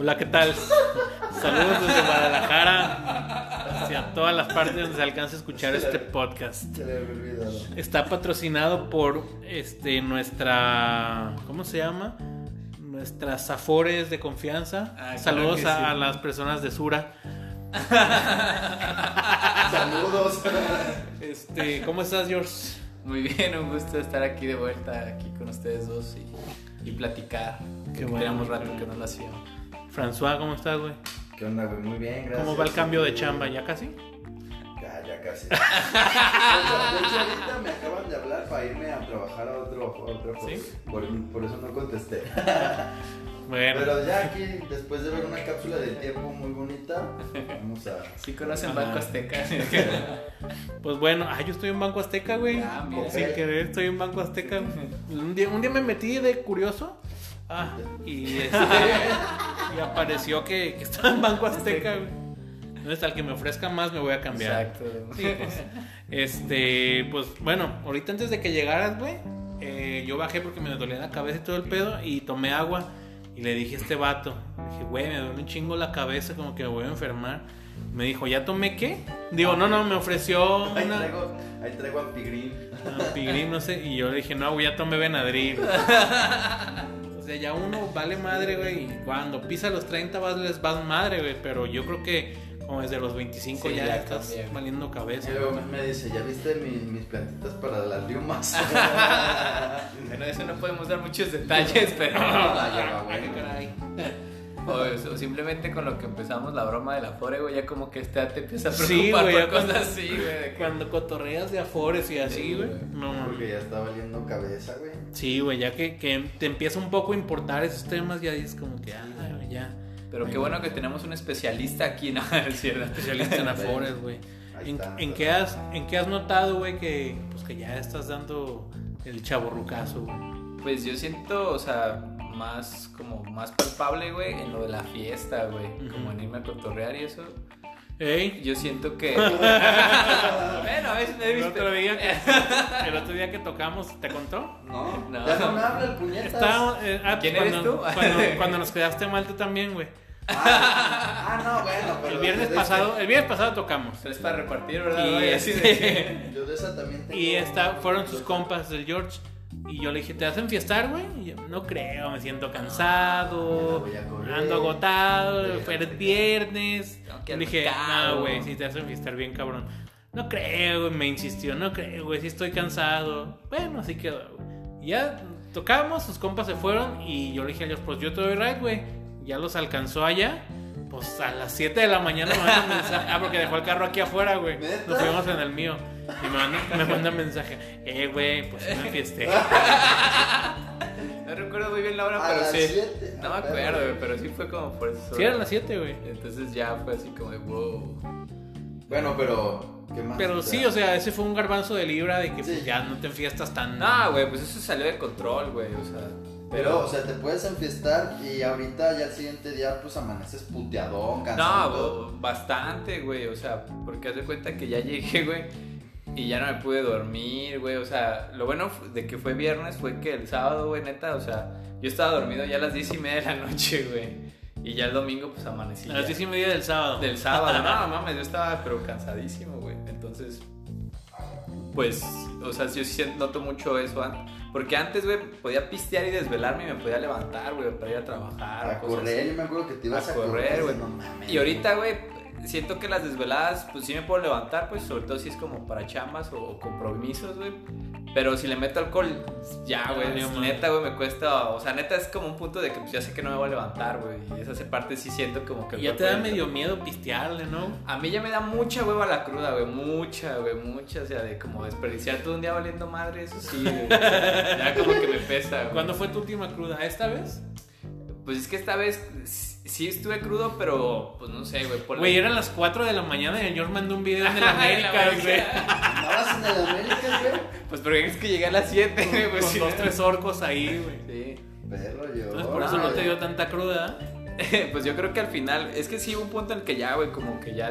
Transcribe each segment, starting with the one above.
Hola, ¿qué tal? Saludos desde Guadalajara hacia todas las partes donde se alcance a escuchar este podcast. Se le había olvidado. Está patrocinado por este nuestra ¿cómo se llama? Nuestras Afores de confianza. Ah, Saludos a, sí. a las personas de Sura. Saludos. Este, ¿cómo estás, George? Muy bien, un gusto estar aquí de vuelta, aquí con ustedes dos y, y platicar. Qué que bueno, Teníamos rato que no lo hacíamos. François, ¿cómo estás, güey? ¿Qué onda, güey? Muy bien, gracias. ¿Cómo va el cambio de chamba? ¿Ya casi? Ya, ya casi. De hecho, ahorita me acaban de hablar para irme a trabajar a otro, a otro ¿Sí? por, por eso no contesté. Bueno, Pero ya aquí, después de ver una cápsula del tiempo muy bonita, vamos a. ¿Sí conocen. Banco Azteca? pues bueno, ah, yo estoy en Banco Azteca, güey. Ah. Sin querer estoy en Banco Azteca. Un día, un día me metí de curioso. Ah, y, este, y apareció que, que estaba en Banco Azteca, güey. Entonces, al que me ofrezca más, me voy a cambiar. Exacto. Sí, pues, este, pues bueno, ahorita antes de que llegaras, güey, eh, yo bajé porque me dolía la cabeza y todo el pedo y tomé agua y le dije a este vato, le dije, güey, me duele un chingo la cabeza, como que me voy a enfermar. Me dijo, ¿ya tomé qué? Digo, no, no, me ofreció Ahí una traigo, ahí traigo ampigrín. ampigrín, no sé, y yo le dije, no, güey, ya tomé Benadryl. Sea, ya uno vale madre, güey, y cuando pisa los 30 vas, les vas madre, güey, pero yo creo que como desde los 25 Sí, ya, ya estás valiendo cabeza. Y luego me- me dice, ¿ya viste mis, mis plantitas para las liumas? Bueno, eso no podemos dar muchos detalles, pero. Ah, ya va, Ay, güey. caray. O, o simplemente con lo que empezamos la broma del Afore, güey, ya como que este te empieza a Sí, preocupar güey, por ya cuando- cosas así, güey. que- Cuando cotorreas de afores y así, Sí, güey. No mames. Porque ya está valiendo cabeza, güey. Sí, güey, ya que, que te empieza un poco a importar esos temas, ya dices como que, ah, ya. Pero qué bueno que tenemos un especialista aquí, ¿no? Es cierto. Especialista en afores, güey. ¿En, en qué has, ¿En qué has notado, güey, que, pues, que ya estás dando el chaborrucazo, güey? Pues yo siento, o sea, más como más palpable, güey, en lo de la fiesta, güey. Ujú. Como en irme a cotorrear y eso. ¿Ey? Yo siento que. bueno, a veces me he El otro, día que, el otro día que tocamos, ¿te contó? No, No. ya no me habla el puñetas. Está, eh, ah, ¿Quién cuando, eres tú? Cuando, cuando nos quedaste mal tú también, güey. Ah, ah, no, bueno, pero. El viernes pasado, el viernes pasado tocamos. Pero es para repartir, ¿verdad? Y? Así de- Yo de esa también tengo. Y esta, fueron sus compas del George. Y yo le dije, ¿te hacen fiestar, güey? Y yo, no creo, me siento cansado, a correr. ando agotado, fue el viernes. Le dije, no, güey, si te hacen fiestar bien, cabrón. No creo, güey, me insistió, no creo, güey, si estoy cansado. Bueno, así quedó, güey. Ya tocamos, sus compas se fueron y yo le dije a ellos, pues yo te doy ride, güey. Ya los alcanzó allá. Pues a las 7 de la mañana me manda un mensaje. Ah, porque dejó el carro aquí afuera, güey. Nos fuimos en el mío. Y me manda, me manda un mensaje. Eh, güey, pues sí me fiesté. No recuerdo muy bien la hora, A pero las sí. siete. No me acuerdo, güey, pero sí fue como por eso. Sí, eran las 7, güey. Entonces ya fue así como de wow. Bueno, pero. ¿Qué más? Pero sí, o sea, ese fue un garbanzo de libra de que pues, Sí. ya no te enfiestas tan. No, güey, pues eso salió de control, güey, o sea. Pero, o sea, te puedes enfiestar y ahorita ya el siguiente día, pues amaneces puteadón, No, cansado. bo- bastante, güey. O sea, porque haz de cuenta que ya llegué, güey. Y ya no me pude dormir, güey. O sea, lo bueno de que fue viernes fue que el sábado, güey, neta, o sea, yo estaba dormido ya a las diez y media de la noche, güey. Y ya el domingo, pues amanecí. A las. 10 y media del sábado. Del sábado, no, mames, yo estaba pero cansadísimo, güey. Entonces, pues, o sea, yo sí noto mucho eso antes. Porque antes, güey, podía pistear y desvelarme y me podía levantar, güey, para ir a trabajar. A cosas correr, así. yo me acuerdo que te ibas A a, correr, güey. No mames. Y ahorita, güey, siento que las desveladas, pues sí me puedo levantar, pues sobre todo si es como para chambas o, o compromisos, güey. Pero si le meto alcohol, ya, güey, neta, güey, me cuesta, o sea, neta es como un punto de que pues, ya sé que no me voy a levantar, güey. Y esa parte sí siento como que... Y ya te da medio miedo pistearle, ¿no? A mí ya me da mucha hueva la cruda, güey, mucha, güey, mucha, o sea, de como desperdiciar todo un día valiendo madre, eso sí, güey. ya como que me pesa, güey. ¿Cuándo fue tu última cruda? ¿Esta vez? Pues es que esta vez sí estuve crudo, pero pues no sé, güey. Güey, eran las 4 de la mañana y el George mandó un video en el América, güey. ¿Andabas en el América, güey? Pues porque es que llegué a las 7, güey. Pues Con sí. dos, tres orcos ahí, güey. Sí. Perro, yo. Entonces por eso no te dio tanta cruda. pues yo creo que al final, es que sí hubo un punto en el que ya, güey, como que ya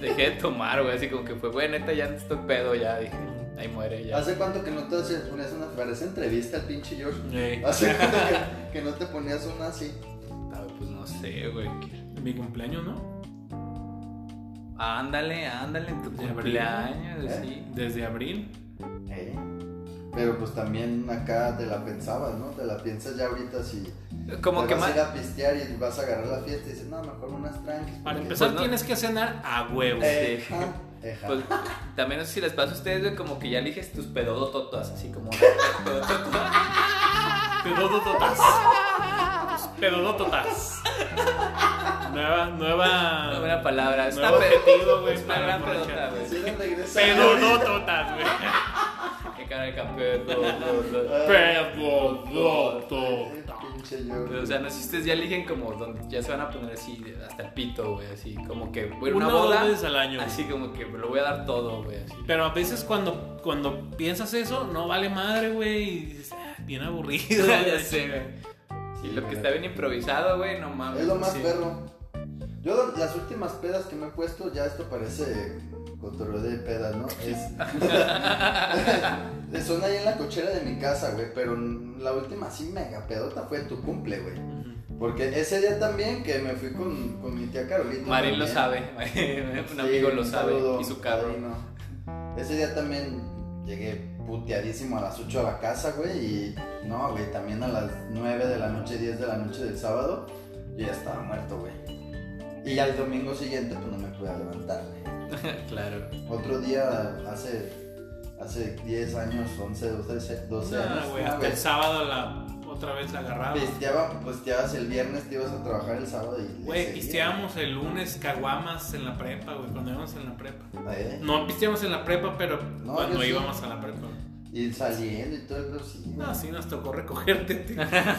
dejé de tomar, güey. Así como que fue, güey, neta, ya estoy pedo, ya dije, ahí muere, ya. ¿Hace cuánto que no te hacías- ponías una para esa entrevista al pinche George? Ey. ¿Hace cuánto que, que no te ponías una así? No sé, güey. Mi cumpleaños, ¿no? Ándale, ándale en tu abril. cumpleaños, ¿Eh? sí. Desde abril. Eh, Pero pues también acá te la pensabas, ¿no? Te la piensas ya ahorita si Como te que vas más. a ir a pistear y vas a agarrar la fiesta y dices, no, mejor unas tranquis. Para empezar, Pues no. tienes que cenar a huevo. Eh, Sí. ajá, ajá. Pues, también no sé si les pasa a ustedes, güey, como que ya eliges tus pedodototas, así como. Pedodototas. Pedodototas. Nueva, nueva. Una buena palabra. Es una, Nuevo pe- objetivo, güey, es una gran pedota, güey. Pedodototas, güey. Qué cara de campeón. Yo. Pero, o sea, no sé si ustedes ya eligen como donde ya se van a poner así hasta el pito, güey, así como que a Una una boda, veces al año. así como que me lo voy a dar todo, güey, así. Pero a veces cuando, cuando piensas eso, no vale madre, güey. Y dices, "Ah, bien aburrido. ya güey". sé, güey. Sí, lo que está bien improvisado, güey, no mames. Es lo más Sí. perro. Yo las últimas pedas que me he puesto, ya esto parece cotorreo de pedas, ¿no? Es... Son ahí en la cochera de mi casa, güey, pero la última así mega pedota fue tu cumple, güey. Porque ese día también que me fui con, con mi tía Carolina. Marín lo sabe, un Sí, amigo lo sabe y su padrino. Ese día también llegué puteadísimo a las 8 a la casa, güey, y no, güey, también a las 9 de la noche, 10 de la noche del sábado, yo ya estaba muerto, güey. Y ya el domingo siguiente, pues no me pude levantar, güey. claro. Otro día, hace, hace 10 años, 11, 12, 12 No, años, güey, no, hasta el sábado la otra vez la agarraba. Pisteaba, pisteabas el viernes, te ibas a trabajar el sábado y... Güey, pisteábamos el lunes caguamas en la prepa, güey, cuando íbamos en la prepa. ¿Eh? No pisteamos en la prepa, pero No, cuando sí. íbamos a la prepa. Y saliendo y todo, pero sí. No, sí nos tocó recogerte.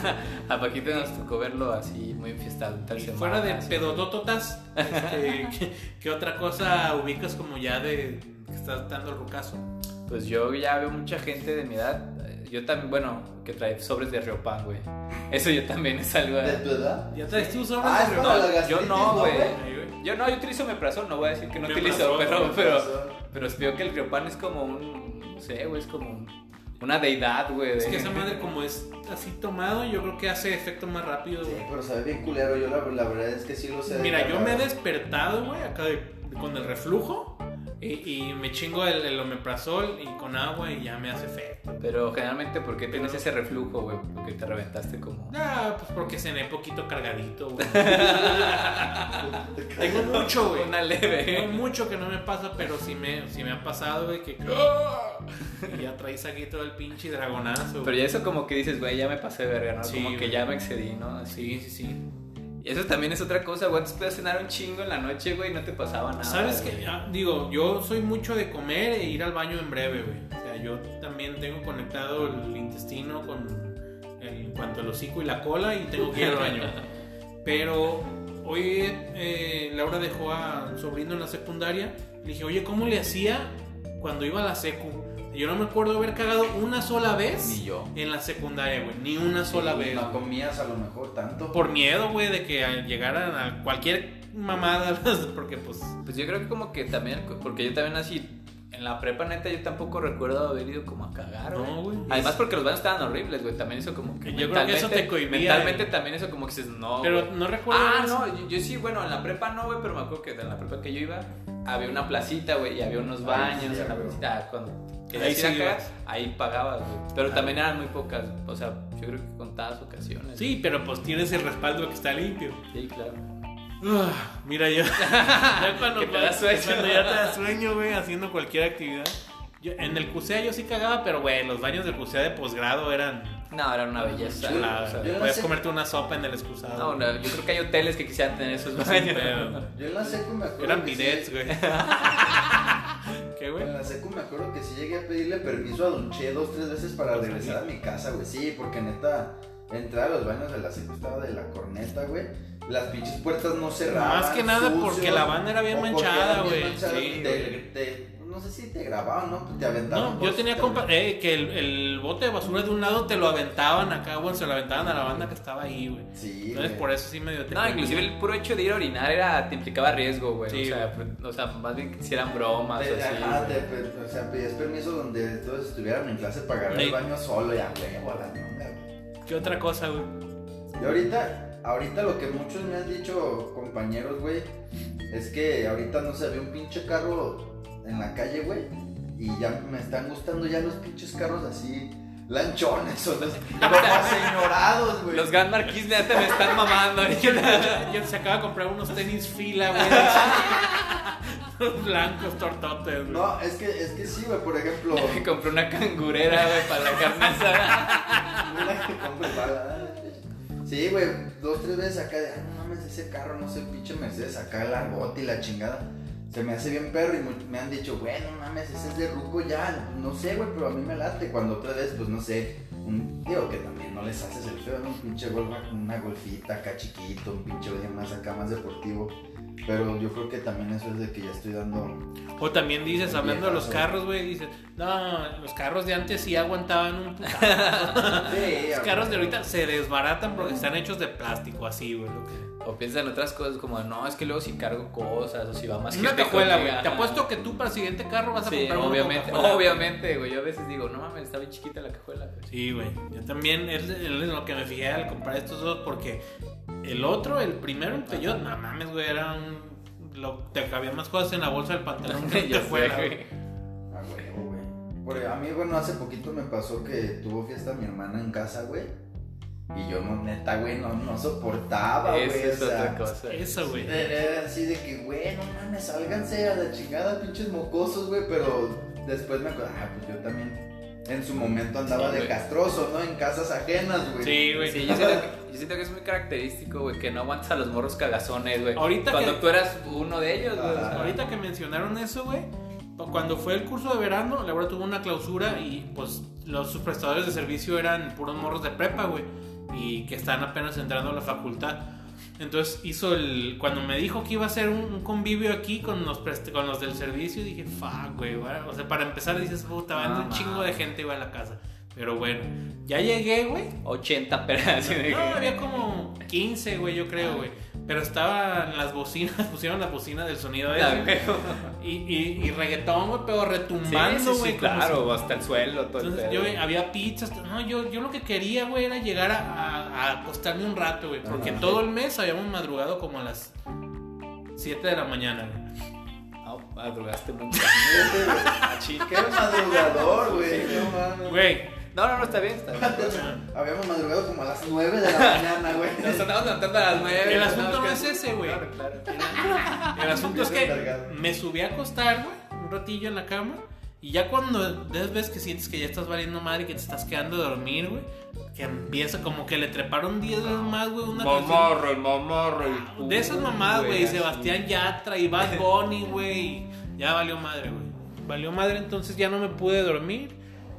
A Paquito nos tocó verlo así, muy enfiestado Y semana. fuera de así. pedodototas, este, ¿qué, qué otra cosa ubicas como ya de que estás dando el rucazo? Pues yo ya veo mucha gente de mi edad. Yo también, bueno, que trae sobres de Riopan, güey. Eso yo también es algo. ¿De tu edad? ¿Ya traes tú sobre Ah, para la yo no, güey. Yo no, yo utilizo Meprazol, no voy a decir que no utilizo, pero, pero, pero veo que el Riopan es como un, no sé, güey, es como un- una deidad, güey. Es de- que esa madre como es así tomado, yo creo que hace efecto más rápido, Sí, pero sabe bien culero. Yo la, la verdad es que sí lo sé. de Mira, yo me he despertado, güey, acá de- con el reflujo y, y me chingo el, el omeprazol y con agua y ya me hace efecto. Pero generalmente, ¿por qué tienes ese reflujo, güey? Porque te reventaste como... Ah, pues porque cené poquito cargadito, güey. Tengo mucho, güey. Una Tengo leve. mucho que no me pasa, pero sí me, sí me ha pasado, güey, que... Y ya traes aquí todo el pinche dragonazo. Pero ya eso como que dices, güey, ya me pasé de verga, ¿no? Sí, como que güey. ya me excedí, ¿no? Así. Sí, sí, sí. Eso también es otra cosa, güey. Antes podías cenar un chingo en la noche, güey, y no te pasaba nada. ¿Sabes qué? Ah, digo, yo soy mucho de comer e ir al baño en breve, güey. O sea, yo también tengo conectado el intestino con el, cuanto al hocico y la cola y tengo que ir al baño. Pero hoy eh, Laura dejó a un sobrino en la secundaria. Le dije, oye, ¿cómo le hacía cuando iba a la secu? Yo no me acuerdo haber cagado una sola vez Ni yo. en la secundaria, güey. Ni una sola Sí, vez. No comías a lo mejor tanto. Por miedo, güey, de que llegaran a cualquier mamada, porque pues... Pues yo creo que como que también, porque yo también así, en la prepa neta yo tampoco recuerdo haber ido como a cagar, güey. No, güey. Además porque los baños estaban horribles, güey. También eso como que Yo creo que eso te cohibía, Mentalmente güey. también eso como que dices, no, Pero güey. no recuerdo. Ah, eso. no, yo, yo sí, bueno, en la prepa no, güey, pero me acuerdo que en la prepa que yo iba había una placita, güey, y había unos baños sí, en la güey. placita. Ah, cuando querías Ahí sí ahí pagabas, güey. Pero Ah. también eran muy pocas, o sea, yo creo que contadas ocasiones. Sí, pero pues tienes el respaldo que está limpio. Sí, claro. Ah, mira, yo. ya cuando, Que te da sueño. cuando ya te da sueño, güey, haciendo cualquier actividad. Yo- en el CUSEA yo sí cagaba, pero, güey, los baños del CUSEA de posgrado eran. No, era una belleza. o sea, no Puedes sé- comerte una sopa en el excusado. no, no, yo creo que hay hoteles que quisieran tener esos Sí, baños. pero Yo en la secu me acuerdo. eran que sí- bidets, güey. ¿Qué, güey? En la secu me acuerdo que sí llegué a pedirle permiso a Don Che dos, tres veces para regresar a mi casa, güey. Sí, porque neta, entrar a los baños de la secu estaba de la corneta, güey. Las pinches puertas no cerraban. Más que nada porque la banda era bien manchada, güey. Sí, y te- te- no sé si te grababan, ¿no? Te aventaban. No, yo tenía compa eh, que el, el bote de basura de un lado te lo aventaban acá, güey, se lo aventaban a la banda que estaba ahí, güey. Sí. Entonces güey. por eso sí medio te No, inclusive el puro hecho de ir a orinar era, te implicaba riesgo, güey. Sí, o, sea, o sea, más bien que hicieran bromas Te- o así. te- o sea, pedías permiso donde todos estuvieran en clase para agarrar Sí. el baño solo y a güey. ¿Qué otra cosa, güey? Y ahorita, ahorita lo que muchos me han dicho, compañeros, güey, es que ahorita no se ve un pinche carro en la calle, güey. Y ya me están gustando ya los pinches carros así, lanchones o los, los aseñorados, güey. Los Grand Marquis ya te me están mamando. Yo, yo se acaba de comprar unos tenis fila, güey. Los blancos tortotes, güey. No, es que, es que sí, güey, por ejemplo. Me compré una cangurera, güey, para la carne asada. Una que compre para- Sí, güey, dos, tres veces acá de, ah, no mames, ese carro, no sé, pinche Mercedes, acá el largote y la chingada. Se me hace bien perro y me han dicho, güey, no mames, ese es de ruco ya. No sé, güey, pero a mí me late. Cuando otra vez, pues no sé, un digo que también no les haces el feo, ¿no? Un pinche golf, una golfita acá chiquito, un pinche oye más acá, más deportivo. Pero yo creo que también eso es de que ya estoy dando. O también dices, hablando de los carros, güey, dices, no, los carros de antes sí aguantaban un. Sí, Los carros de ahorita se desbaratan porque están hechos de plástico, así, güey. O piensan en otras cosas como, no, es que luego si cargo cosas o si va más Una cajuela, güey. Te apuesto que tú para el siguiente carro vas a Sí, comprar obviamente, cajuela. obviamente, güey. Yo a veces digo, no mames, está bien chiquita la cajuela. güey. Sí, güey. Yo también es, es lo que me fijé al comprar estos dos porque el otro, el primero, el Peugeot, no mames, güey, era un... Lo, te cabían más cosas en la bolsa del pantalón que Ya te fuera, güey. güey. A huevo, güey. Porque a mí, bueno, hace poquito me pasó que tuvo fiesta mi hermana en casa, güey. Y yo, no, neta, güey, no, no soportaba, güey. Esa es o sea, otra cosa. Eso, güey. Era así de que, güey, no mames, sálganse a la chingada, pinches mocosos, güey. Pero después me acuerdo, ah, pues yo también en su momento andaba Sí, de castroso, ¿no? En casas ajenas, güey. Sí, güey. Sí, yo siento, que, yo siento que es muy característico, güey, que no aguantas a los morros cagazones, güey. Ahorita Cuando que- tú eras uno de ellos, güey. Ahorita que mencionaron eso, güey, cuando fue el curso de verano, la verdad tuvo una clausura y pues los sus prestadores de servicio eran puros morros de prepa, güey, y que están apenas entrando a la facultad. Entonces hizo el. Cuando me dijo que iba a hacer un, un convivio aquí con los, con los del servicio, dije, fuck, güey. güey". O sea, para empezar dices, puta, No un chingo de gente, güey, a la casa. Pero bueno, ya llegué, güey. 80 pedazos. de- No, había como 15, güey, yo creo, güey. Pero estaban las bocinas, pusieron la bocina del sonido de. Y, y, y reggaetón, güey, pero Sí, retumbando, sí, güey. sí, como claro, hasta el suelo, todo si- el Entonces, pedo. yo había pizzas. No, yo, yo lo que quería, güey, era llegar a, a- a acostarme un rato, güey. Porque Ajá. todo el mes habíamos madrugado como a las 7 de la mañana, güey. No, madrugaste mucho. Qué madrugador, güey. No mames. Güey, No, no, no, está bien, está bien. Habíamos madrugado como a las 9 de la mañana, güey. Nos andamos levantando a las 9. El asunto no es ese, güey. Claro, claro. el asunto es que me subí a acostar, güey, un ratillo en la cama. Y ya cuando ves que sientes que ya estás valiendo madre y que te estás quedando a dormir, güey, que empieza como que le treparon 10 veces más, güey, una el momorro. el De esas mamadas, güey. Sebastián Yatra y Bad Bunny, güey. y Ya valió madre, güey. Valió madre, entonces ya no me pude dormir.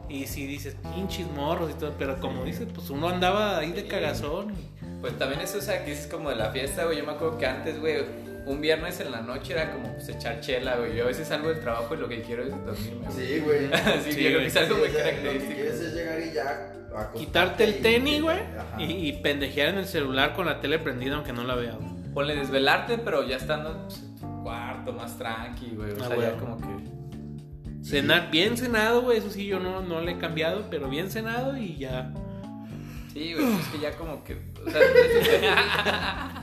Y si dices, pinches morros y todo, pero como dices, pues uno andaba ahí de cagazón. y- Pues también eso, o sea, que es como de la fiesta, güey. Yo me acuerdo que antes, güey, un viernes en la noche era como pues echar chela, güey. Yo a veces salgo del trabajo y lo que quiero es dormirme, güey. Sí, güey. Sí, Sí, yo creo güey. que es algo muy o sea, Lo que característico. quieres es llegar y ya Quitarte el tenis, güey, y, y pendejear en el celular con la tele prendida aunque no la vea, güey. Ponle desvelarte, pero ya estando pues, en tu cuarto, más tranqui, güey. O Ah, sea, güey. ya como que. Cenar bien cenado, güey, eso sí yo no, no le he cambiado, pero bien cenado y ya. Sí, güey, es que ya como que. O sea,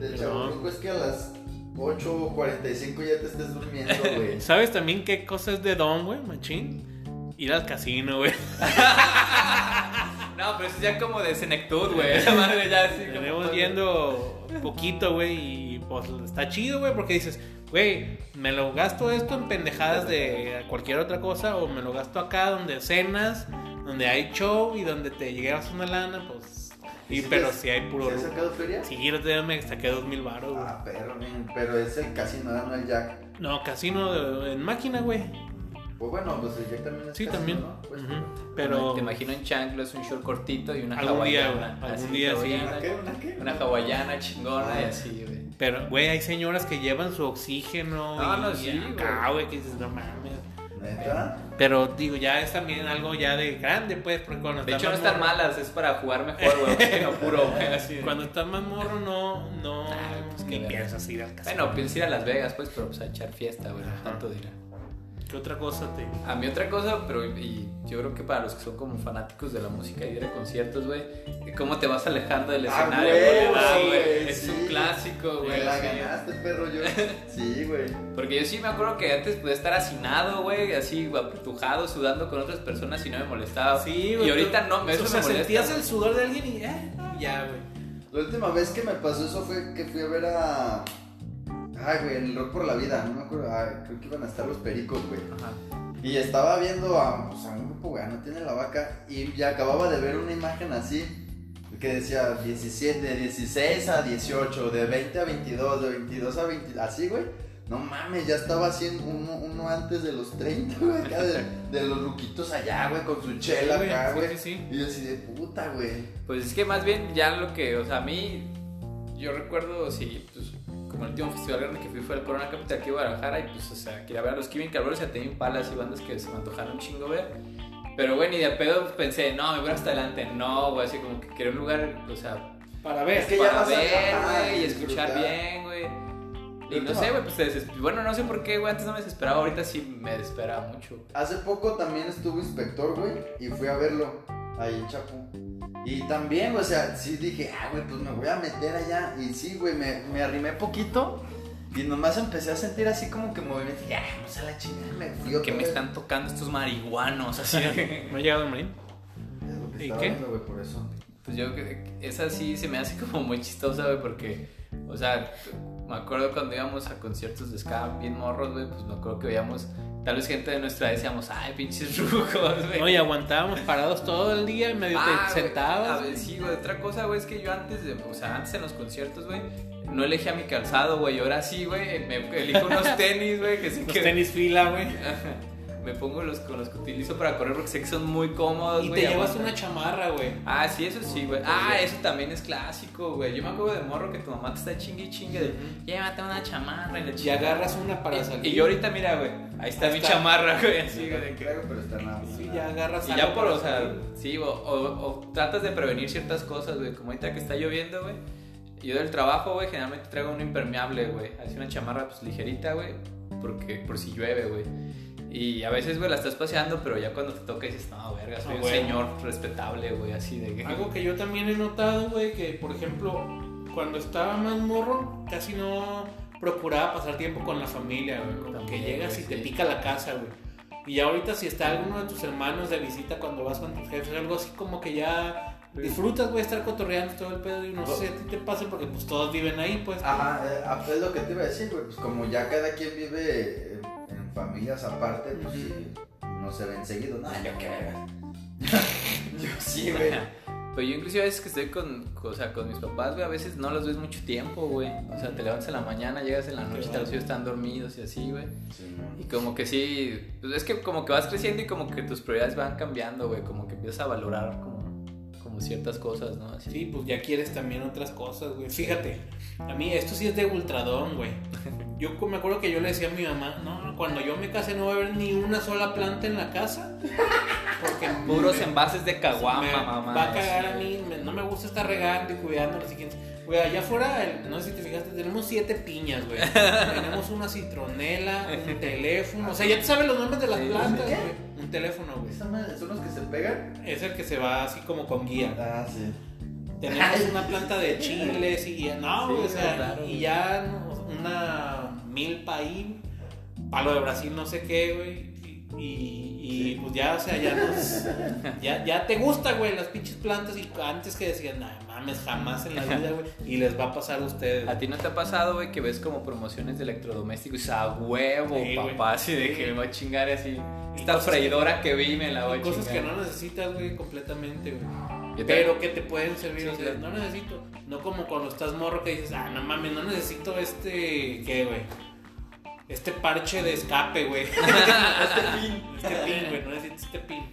De chaburruco es que a las 8.45 ya te estés durmiendo, güey. ¿Sabes también qué cosa es de don, güey, machín? Ir al casino, güey. no, pero eso es ya como de senectud, güey. Esa madre ya así. Tenemos yendo poquito, güey, y pues está chido, güey, porque dices, güey, me lo gasto esto en pendejadas de cualquier otra cosa, o me lo gasto acá donde cenas, donde hay show y donde te llegas una lana, pues. Y, ¿Y si pero te- si hay puro. ¿Se has sacado feria? Sí, día me saqué dos mil baros, güey. Ah, perro, men, pero es el casino, no el jack. No, casino de- en máquina, güey. Pues bueno, pues el jack también es Sí, casino, también. ¿no? Pues, Ujú. Pero Te imagino en chanclas, un short cortito y una Algún día, hawaiana. güey, algún así, día sí. ¿Una qué? ¿Una qué? Una hawaiana chingona Ah. y así, güey. Pero, güey, hay señoras que llevan su oxígeno. No, y, no, sí, y acá, güey. güey, que dices, no mames. ¿Neta? Pero, digo, ya es también algo ya de grande, pues, porque cuando De hecho, no están morro- malas, es para jugar mejor, güey. Oxígeno puro, güey. Cuando estás más morro, no, no, Ah, pues, ni piensas ir al casino. Bueno, piensas ir a Las Vegas, pues, pero pues a echar fiesta, güey. Tanto dirá. ¿Qué otra cosa te.? A mí otra cosa, pero y yo creo que para los que son como fanáticos de la música y de conciertos, güey, cómo te vas alejando del Ah, escenario, güey. Ah, Es sí. un clásico, güey. Me la ganaste, perro, yo. Sí, güey. Porque yo sí me acuerdo que antes podía estar hacinado, güey, así apretujado, sudando con otras personas y no me molestaba. Sí, güey. Y ahorita no, eso O sea, me molesta. sentías el sudor de alguien y. Eh, ya, güey. La última vez que me pasó eso fue que fui a ver a. Ay, güey, en el Rock por la Vida, no me acuerdo. Ay, creo que iban a estar los pericos, güey. Ajá. Y estaba viendo a, pues, a un grupo, güey, no tiene la vaca. Y ya acababa de ver una imagen así. Que decía 17, de 16 a 18, de 20 a 22, de 22 a 20. Así, güey. No mames, ya estaba haciendo uno, uno antes de los 30, güey. Acá de, de los ruquitos allá, güey, con su chela Sí, acá, sí, güey. sí, sí. Y yo así de puta, güey. Pues es que más bien ya lo que, o sea, a mí, yo recuerdo, sí, pues como el último festival grande que fui fue el Corona Capital aquí en Guadalajara y pues, o sea, quería ver a los Kevin Carbonell, y a Tame Impala, y bandas que se me antojaron un chingo ver. Pero, güey, ni de pedo pensé, no, me voy hasta adelante, no, güey, así como que quería un lugar, o sea, Para ver. Es que ya para vas ver, güey, y y escuchar disfrutar. bien, güey. Y no sé, güey, pues te desesper- Bueno, no sé por qué, güey, antes no me desesperaba, ahorita sí me desespera mucho. Hace poco también estuvo inspector, güey, y fui a verlo ahí en Chapu. Y también, güey, o sea, sí dije, ah, güey, pues me voy a meter allá. Y sí, güey, me, me arrimé poquito y nomás empecé a sentir así como que movimiento. Y, ah, vamos a la chingada, me fui Que me están tocando estos marihuanos, así. ¿No ha llegado el marín? Es lo que ¿Y qué? viendo, güey, por eso. Pues yo, que- esa sí se me hace como muy chistosa, güey, porque, o sea, me acuerdo cuando íbamos a conciertos de ska bien morros, güey, pues me acuerdo que veíamos, tal vez gente de nuestra edad decíamos, ay, pinches rucos, güey. No, y aguantábamos parados todo el día, medio Ah, te güey, sentabas. A ver, sí, güey, otra cosa, güey, es que yo antes, de, o sea, antes en los conciertos, güey, no elegía mi calzado, güey, y ahora sí, güey, me elijo unos tenis, güey, que sí Los que... tenis fila, güey. Me pongo los con los que utilizo para correr porque sé que son muy cómodos, Y güey, te llevas una chamarra, güey. Ah, sí, eso sí, güey. Ah, eso también es clásico, güey. Yo me acuerdo de morro que tu mamá te está chingue y chingue de, llévate una chamarra y la Y chingada". agarras una para salir. Y, yo ahorita, mira, güey, ahí está Ahí mi está. chamarra, güey, así, Sí, güey. de que- creo, pero está nada. Sí, ya agarras Y ya por, o sea, salir. sí, o, o- o tratas de prevenir ciertas cosas, güey. Como ahorita que está lloviendo, güey. Yo del trabajo, güey, generalmente traigo un impermeable, güey. Así una chamarra, pues, ligerita, güey. Porque, por si llueve, güey. Y a veces, güey, la estás paseando, pero ya cuando te toca dices, no, verga, soy Ah, un señor respetable, güey, así de que... Algo que yo también he notado, güey, que por ejemplo, cuando estaba más morro, casi no procuraba pasar tiempo con la familia, güey. Como que llegas y te pica la casa, güey. Y ya ahorita si está alguno de tus hermanos de visita cuando vas con tus jefes, algo así como que ya disfrutas, güey, estar cotorreando todo el pedo. Y no sé si a ti te pasa porque pues todos viven ahí, pues. Ajá, eh, ah, es lo que te iba a decir, güey. Pues como ya cada quien vive familias aparte, pues sí, no se ven seguido. No, yo qué vergas. yo sí, güey. Pero yo inclusive a veces que estoy con, o sea, con mis papás, güey, a veces no los ves mucho tiempo, güey. O sea, te levantas en la mañana, llegas en la noche, tal vez ellos están dormidos y así, güey. Sí, no. Y como que sí, pues es que como que vas creciendo y como que tus prioridades van cambiando, güey. Como que empiezas a valorar como, como ciertas cosas, ¿no? Así. Sí, pues ya quieres también otras cosas, güey. Fíjate, a mí esto sí es de ultradón, güey. Yo me acuerdo que yo le decía a mi mamá, no, cuando yo me case no va a haber ni una sola planta en la casa. Porque Puros me- envases de caguama, mamá. Va a cagar así. a mí, me- no me gusta estar regando y cuidando los siguientes. Güey, allá afuera, no sé si te fijaste, tenemos siete piñas, güey. tenemos una citronela, un teléfono. O sea, ya te sabes los nombres de las plantas, güey. Teléfono, güey. ¿Esa madre son los que se pegan? Es el que se va así como con guía. Ah, sí. Tenemos una planta de chiles y no, Sí, güey, o sea, claro, y ya una milpa ahí, palo de Brasil, no sé qué, güey. Y, pues ya, o sea, ya nos. Ya, ya te gusta, güey, las pinches plantas. Y antes que decían, no mames, jamás en la vida, güey. Y les va a pasar a ustedes. ¿A ti no te ha pasado, güey, que ves como promociones de electrodomésticos a huevo, Sí, papá? Así de Sí. que me voy a chingar así. Y Esta freidora que vi me la voy a cosas que chingar. no necesitas, güey, completamente, güey. Pero que te pueden servir, Sí, o sea, claro. no necesito. No como cuando estás morro que dices, ah, no mames, no necesito este. ¿Qué, güey? Este parche de escape, güey. este pin. Este pin, güey, no necesito este pin.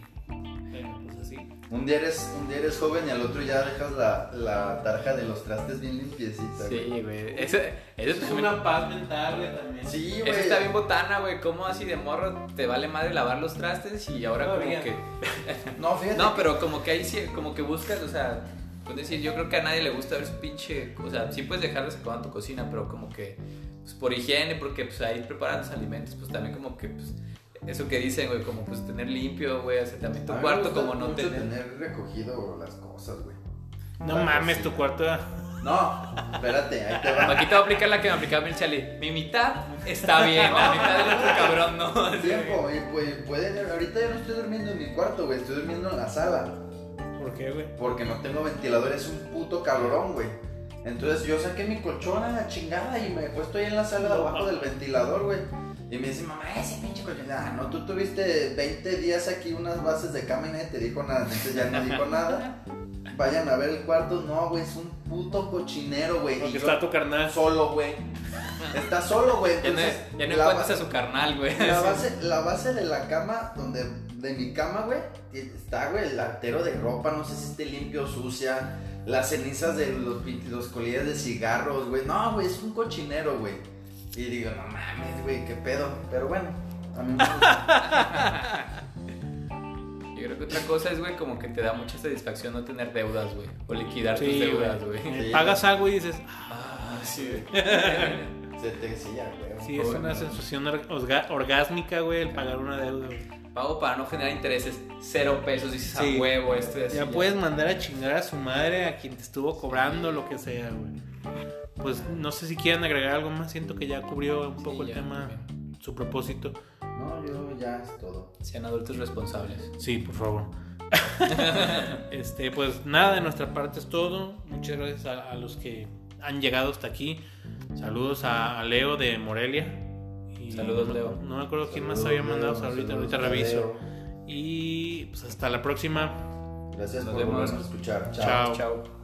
Pues. Un día, eres, un día eres joven y al otro ya dejas la, la tarja de los trastes bien limpiecita. Sí, güey. Eso, eso Es es una paz mental, güey, también. Sí, güey. Eso está bien botana, güey. ¿Cómo así de morro te vale madre lavar los trastes y ahora como que... No, fíjate. No, pero como que ahí sí, como que buscas, o sea, es decir, yo creo que a nadie le gusta ver su pinche, o sea, sí puedes dejarles acabando tu cocina, pero como que, pues por higiene, porque pues ahí preparan los alimentos, pues también como que, pues, eso que dicen, güey, como pues tener limpio, güey, sea, también tu cuarto gusta como no mucho tener... tener recogido las cosas, güey. No La mames, tu cuarto. No, espérate, ahí te va. Aquí te voy a aplicar la que me aplicaba mi Charlie. Mi mitad está bien, la mitad del otro cabrón no. Tiempo, y pues pueden, ahorita yo no estoy durmiendo en mi cuarto, güey, estoy durmiendo en la sala. ¿Por qué, güey? Porque no tengo ventilador, es un puto calorón, güey. Entonces yo saqué mi colchón a la chingada y me he puesto ahí en la sala abajo del ventilador, güey. Y me dice, mamá, ese pinche colchón. Ah, no, tú tuviste 20 días aquí unas bases de cama y nadie te dijo nada. Entonces ya no dijo nada. Vayan a ver el cuarto. No, güey, es un puto cochinero, güey. Porque está tu carnal. solo, güey. Está solo, güey. Ya no, Entonces, ya no encuentras ba- a su carnal, güey. la base, la base de la cama, donde de mi cama, güey, está, güey, el artero de ropa, no sé si esté limpio o sucia, las cenizas de los, los colillas de cigarros, güey. No, güey, es un cochinero, güey. Y digo, no mames, güey, qué pedo. Pero bueno, a mí me gusta. Yo creo que otra cosa es, güey, como que te da mucha satisfacción no tener deudas, güey. O liquidar tus deudas, güey. Sí. Pagas algo y dices, Ah, sí, güey. Se te sí, ya, güey. sí, es una no. sensación orga- orgásmica, güey, el pagar una deuda, güey. Pago para no generar intereses, cero pesos, dices Sí. a huevo esto y así. Ya puedes mandar a chingar a su madre, a quien te estuvo cobrando, lo que sea, güey. Pues no sé si quieren agregar algo más, siento que ya cubrió un poco Sí, el tema, también. su propósito. No, yo ya es todo. Sean adultos responsables. Sí, por favor. este, pues nada, de nuestra parte es todo. Muchas gracias a, a los que han llegado hasta aquí. Saludos a, a Leo de Morelia. Y Saludos, no- Leo. No me acuerdo quién más Saludos, había mandado Leo, ahorita, saludos, ahorita reviso. Leo. Y pues hasta la próxima. Gracias Nos por vemos. escuchar. Chao. Chao.